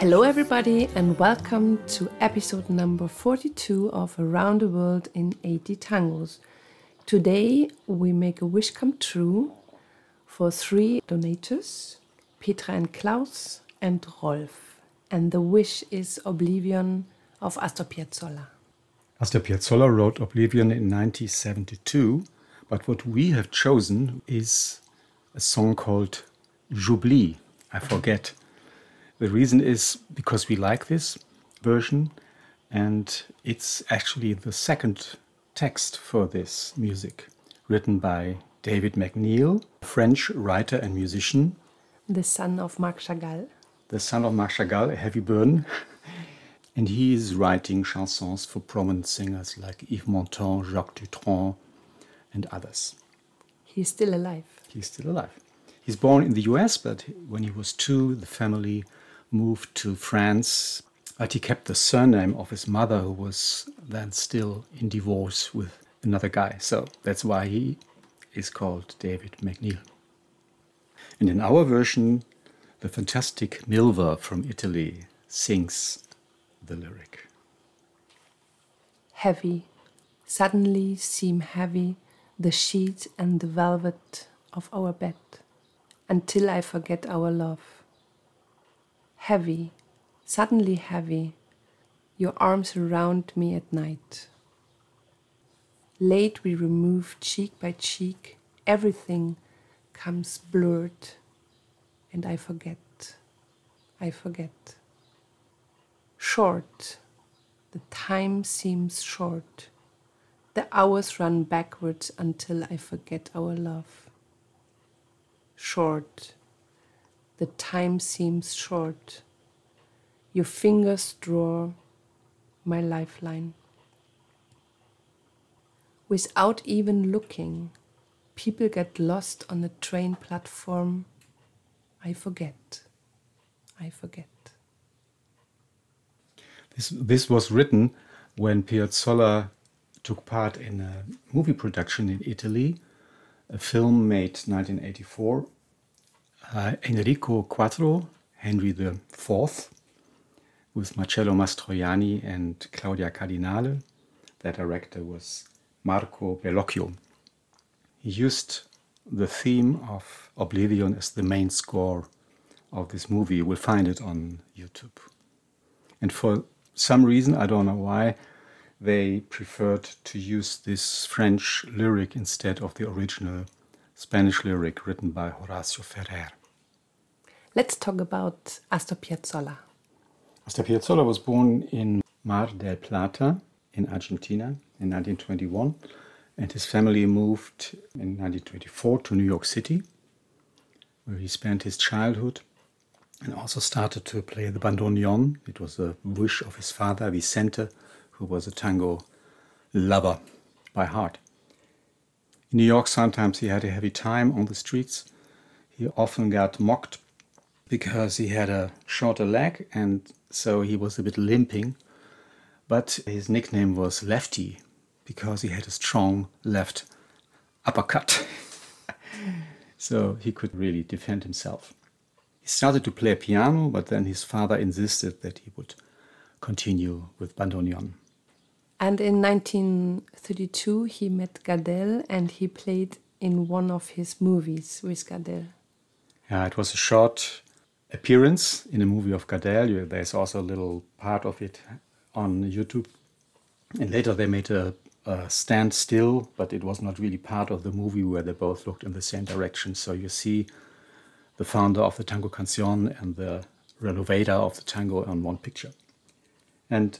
Hello, everybody, and welcome to episode number 42 of Around the World in 80 Tangos. Today, we make a wish come true for three donators Petra and Klaus and Rolf. And the wish is Oblivion of Astor Piazzolla. Astor Piazzolla wrote Oblivion in 1972, but what we have chosen is a song called J'oublie, I forget. The reason is because we like this version, and it's actually the second text for this music, written by David McNeil, a French writer and musician. The son of Marc Chagall. The son of Marc Chagall, a heavy burden. and he is writing chansons for prominent singers like Yves Montand, Jacques Dutronc, and others. He's still alive. He's still alive. He's born in the US, but when he was two, the family moved to France. But he kept the surname of his mother, who was then still in divorce with another guy. So that's why he is called David McNeil. And in our version, the fantastic Milva from Italy sings the lyric. Heavy, suddenly seem heavy the sheets and the velvet of our bed until I forget our love. Heavy, suddenly heavy, your arms around me at night. Late we remove cheek by cheek, everything comes blurred, and I forget, I forget. Short, the time seems short. The hours run backwards until I forget our love. Short, the time seems short. Your fingers draw my lifeline. Without even looking, people get lost on the train platform. I forget. I forget. This, this was written when Piazzolla took part in a movie production in Italy, a film made 1984. Uh, Enrico IV, Henry IV, with Marcello Mastroianni and Claudia Cardinale. The director was Marco Bellocchio. He used the theme of Oblivion as the main score of this movie. You will find it on YouTube. And for some reason, I don't know why, they preferred to use this French lyric instead of the original Spanish lyric written by Horacio Ferrer. Let's talk about Astor Piazzolla. Astor Piazzolla was born in Mar del Plata in Argentina in 1921, and his family moved in 1924 to New York City, where he spent his childhood and also started to play the bandoneon. It was a wish of his father, Vicente, who was a tango lover by heart. In New York, sometimes he had a heavy time on the streets. He often got mocked because he had a shorter leg and so he was a bit limping. But his nickname was Lefty because he had a strong left uppercut. so he could really defend himself. He started to play piano, but then his father insisted that he would continue with bandoneon. And in 1932, he met Gardel and he played in one of his movies with Gardel. Yeah, it was a short appearance in a movie of Gardel. There's also a little part of it on YouTube. And later they made a, a but it was not really part of the movie where they both looked in the same direction. So you see the founder of the Tango Cancion and the renovator of the tango on one picture. And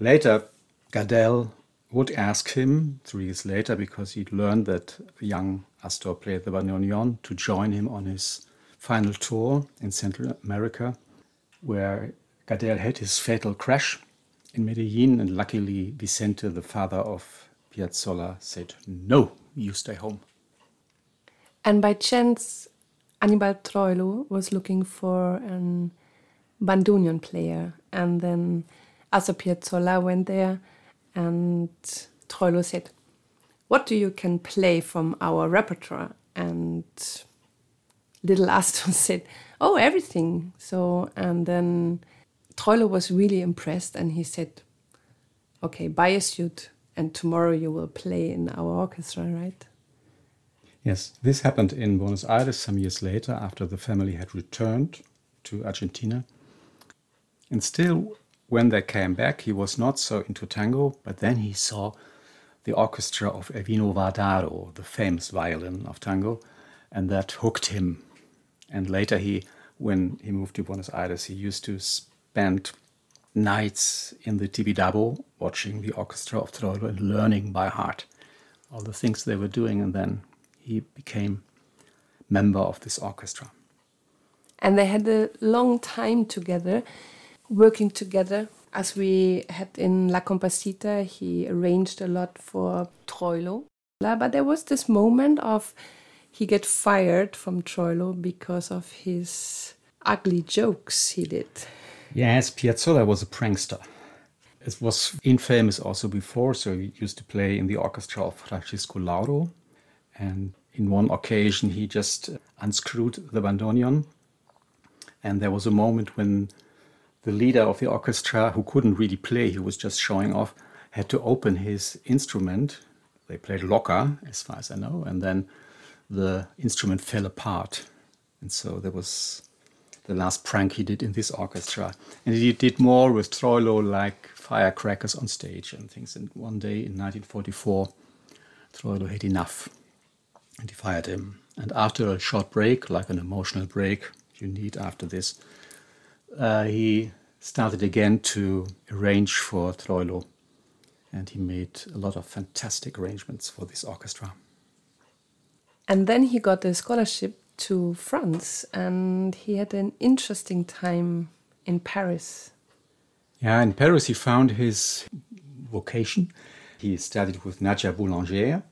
later, Gardel would ask him three years later, because he'd learned that young Astor played the bandoneon, to join him on his final tour in Central America, where Gardel had his fatal crash in Medellin, and luckily Vicente, the father of Piazzolla, said, "No, you stay home." And by chance, Anibal Troilo was looking for a bandoneon player, and then Astor Piazzolla went there, and Troilo said, "What do you can play from our repertoire?" And little Astor said, "Oh, everything." So, and then Troilo was really impressed and he said, Okay, buy a suit and tomorrow you will play in our orchestra, right? Yes, this happened in Buenos Aires some years later after the family had returned to Argentina. And still, when they came back, he was not so into tango, but then he saw the orchestra of Elvino Vardaro, the famous violin of tango, and that hooked him. And later, he, when he moved to Buenos Aires, he used to spend nights in the Tibidabo watching the orchestra of Troilo and learning by heart all the things they were doing. And then he became member of this orchestra. And they had a long time together, working together. As we had in La Cumparsita, he arranged a lot for Troilo. But there was this moment of he get fired from Troilo because of his ugly jokes he did. Yes, Piazzolla was a prankster. It was infamous also before, so he used to play in the orchestra of Francisco Lauro. And in one occasion, he just unscrewed the bandoneon. And there was a moment when the leader of the orchestra, who couldn't really play, he was just showing off, had to open his instrument. They played Loca, as far as I know, and then the instrument fell apart. And so there was the last prank he did in this orchestra. And he did more with Troilo, like firecrackers on stage and things. And one day in 1944, Troilo had enough and he fired him. And after a short break, like an emotional break you need after this, uh, he started again to arrange for Troilo. And he made a lot of fantastic arrangements for this orchestra. And then he got a scholarship to France and he had an interesting time in Paris. Yeah, in Paris he found his vocation. He studied with Nadia Boulanger.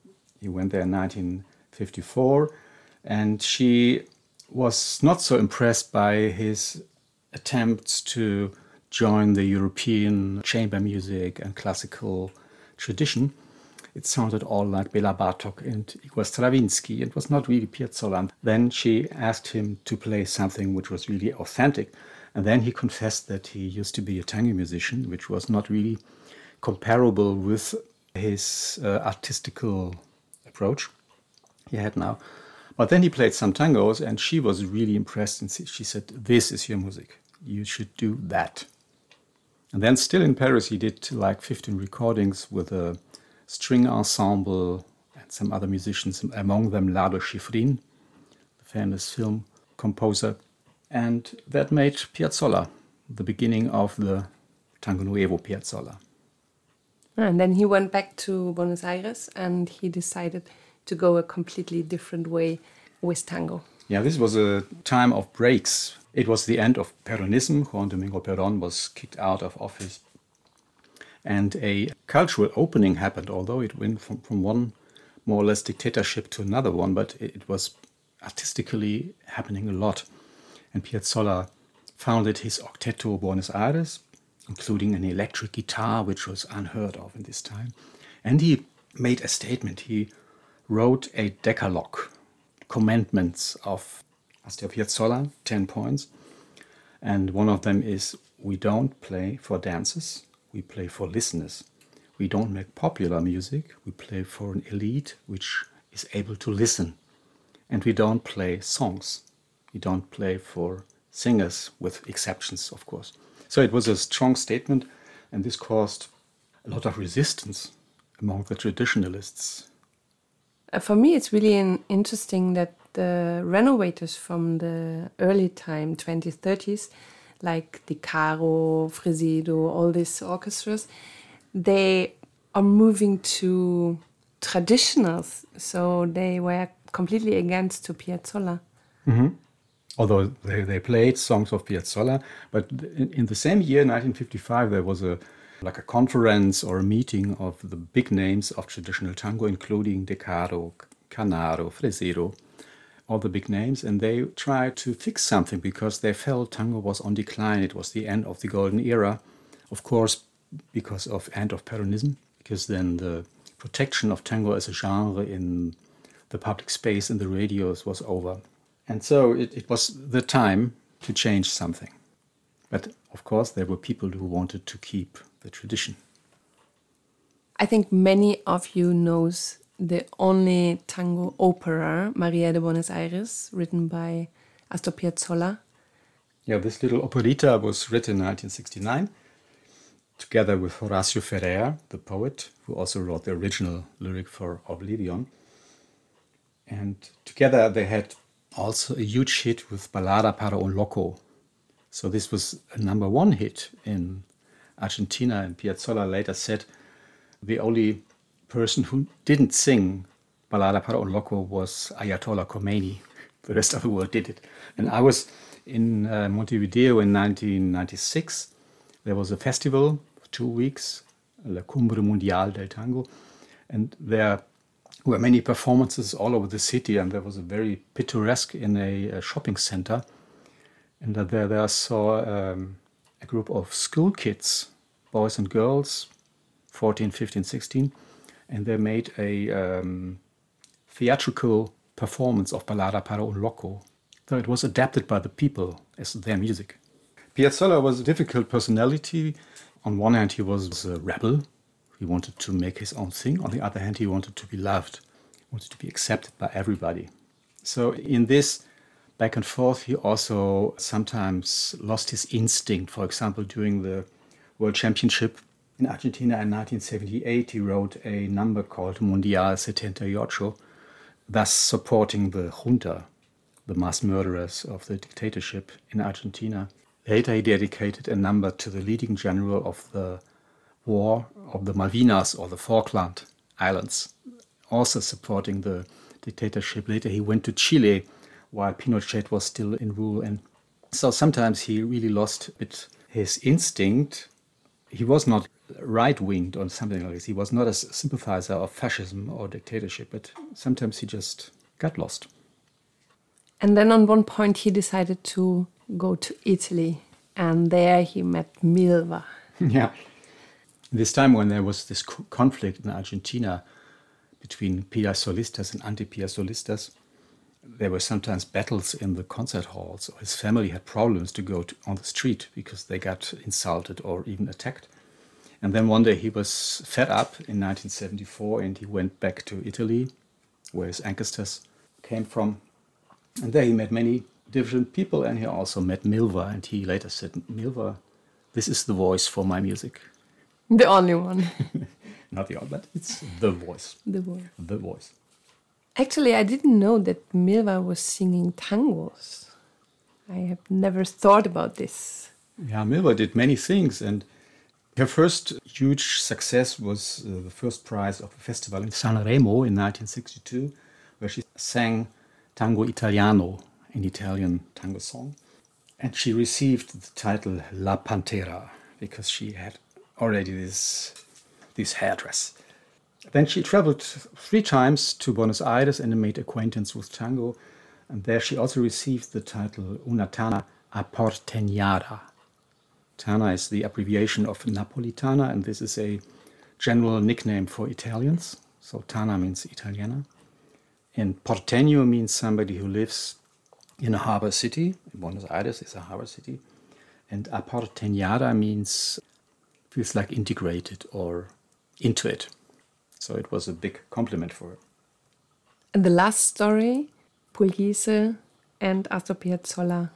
He went there in 1954 and she was not so impressed by his attempts to join the European chamber music and classical tradition it sounded all like Bela Bartok and Igor Stravinsky. It was not really Piazzolla. Then she asked him to play something which was really authentic. And then he confessed that he used to be a tango musician, which was not really comparable with his uh, artistical approach he had now. But then he played some tangos, and she was really impressed. And she said, This is your music. You should do that. And then, still in Paris, he did like 15 recordings with a string ensemble and some other musicians, among them Lalo Schifrin, the famous film composer. And that made Piazzolla the beginning of the Tango Nuevo Piazzolla. Ah, and then he went back to Buenos Aires and he decided to go a completely different way with tango. Yeah, this was a time of breaks. It was the end of Peronism. Juan Domingo Perón was kicked out of office and a cultural opening happened, although it went from, from one more or less dictatorship to another one, but it was artistically happening a lot. And Piazzolla founded his Octeto Buenos Aires, including an electric guitar, which was unheard of in this time. And he made a statement. He wrote a decalogue, commandments of Astor Piazzolla, 10 points. And one of them is we don't play for dances, we play for listeners. We don't make popular music, we play for an elite which is able to listen. And we don't play songs. We don't play for singers, with exceptions, of course. So it was a strong statement, and this caused a lot of resistance among the traditionalists. Uh, for me, it's really interesting that the renovators from the early time, 20s, 30s, like De Caro, Fresedo, all these orchestras, they are moving to traditionals. So they were completely against to Piazzolla. Mm -hmm. Although they, they played songs of Piazzolla, but in, in the same year, 1955, there was a like a conference or a meeting of the big names of traditional tango, including De Caro, Canaro, Fresedo, all the big names, and they tried to fix something because they felt tango was on decline. It was the end of the golden era, of course, because of end of Peronism, because then the protection of tango as a genre in the public space and the radios was over. And so it, it was the time to change something. But of course, there were people who wanted to keep the tradition. I think many of you knows the only tango opera, Maria de Buenos Aires, written by Astor Piazzolla. Yeah, this little operita was written in 1969 together with Horacio Ferrer, the poet, who also wrote the original lyric for Oblivion. And together they had also a huge hit with Balada para un Loco. So this was a number one hit in Argentina, and Piazzolla later said the only person who didn't sing Balada para un Loco was Ayatollah Khomeini. The rest of the world did it. And I was in uh, Montevideo in 1996. There was a festival for two weeks, La Cumbre Mundial del Tango, and there were many performances all over the city, and there was a very picturesque in a, a shopping center. And there, there I saw um, a group of school kids, boys and girls, 14, 15, 16, and they made a um, theatrical performance of Balada para un Loco. So it was adapted by the people as their music. Piazzolla was a difficult personality. On one hand, he was a rebel. He wanted to make his own thing. On the other hand, he wanted to be loved, wanted to be accepted by everybody. So in this back and forth, he also sometimes lost his instinct. For example, during the World Championship in Argentina in 1978, he wrote a number called Mundial 78, thus supporting the junta, the mass murderers of the dictatorship in Argentina. Later, he dedicated a number to the leading general of the war of the Malvinas or the Falkland Islands, also supporting the dictatorship. Later, he went to Chile while Pinochet was still in rule. And so sometimes he really lost a bit his instinct. He was not right winged or something like this. He was not a sympathizer of fascism or dictatorship, but sometimes he just got lost. And then on one point, he decided to go to Italy, and there he met Milva. yeah. This time, when there was this conflict in Argentina between Piazzolistas and anti Piazzolistas, there were sometimes battles in the concert halls. His family had problems to go to, on the street because they got insulted or even attacked. And then one day he was fed up in 1974 and he went back to Italy, where his ancestors came from. And there he met many different people and he also met Milva. And he later said, Milva, this is the voice for my music. The only one. Not the only, but it's the voice. The voice. The voice. Actually, I didn't know that Milva was singing tangos. I have never thought about this. Yeah, Milva did many things, and her first huge success was uh, the first prize of a festival in Sanremo in 1962, where she sang Tango Italiano, an Italian tango song. And she received the title La Pantera because she had already this, this hairdress. Then she traveled three times to Buenos Aires and made acquaintance with tango. And there she also received the title Una Tana a Aporteñada. Tana is the abbreviation of Napolitana, and this is a general nickname for Italians. So Tana means Italiana. And Porteño means somebody who lives in a harbor city. Buenos Aires is a harbor city. And Aporteñada means feels like integrated or into it. So it was a big compliment for her. And the last story, Pugliese and Astor Piazzolla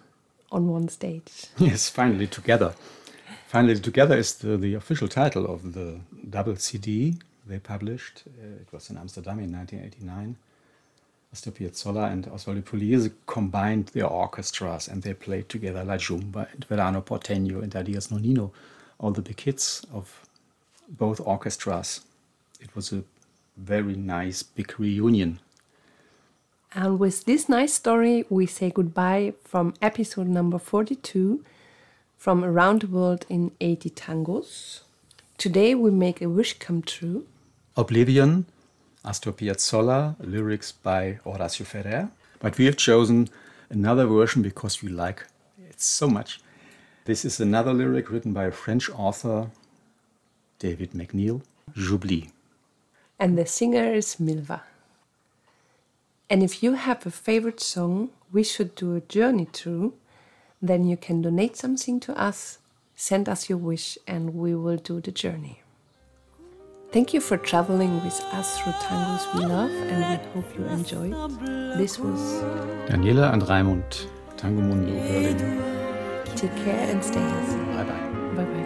on one stage. Yes, finally together. Finally together is the, the official title of the double CD they published. Uh, it was in Amsterdam in 1989. Astor Piazzolla and Osvaldo Pugliese combined their orchestras and they played together La Yumba and Verano Porteño and Adios Nonino, all the big hits of both orchestras it was a very nice big reunion. And with this nice story, we say goodbye from episode number 42 from Around the World in 80 Tangos. Today we make a wish come true. Oblivion, Astor Piazzolla, lyrics by Horacio Ferrer. But we have chosen another version because we like it so much. This is another lyric written by a French author, David McNeil, J'oublie and the singer is Milva. And if you have a favorite song we should do a journey through, then you can donate something to us, send us your wish, and we will do the journey. Thank you for traveling with us through tangos we love, and we hope you enjoyed. This was Daniela and Raimund, Tango Mundo, Berlin. Take care and stay healthy. Bye bye. Bye bye.